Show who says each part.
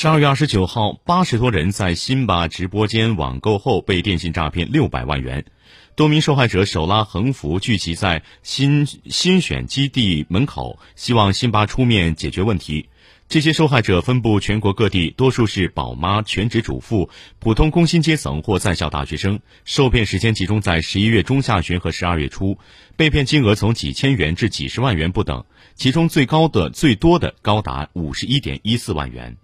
Speaker 1: 十二月二十九号，八十多人在辛巴直播间网购后被电信诈骗六百万元。多名受害者手拉横幅聚集在新新选基地门口，希望辛巴出面解决问题。这些受害者分布全国各地，多数是宝妈、全职主妇、普通工薪阶层或在校大学生，受骗时间集中在十一月中下旬和十二月初，被骗金额从几千元至几十万元不等，其中最高的最多的高达五十一点一四万元。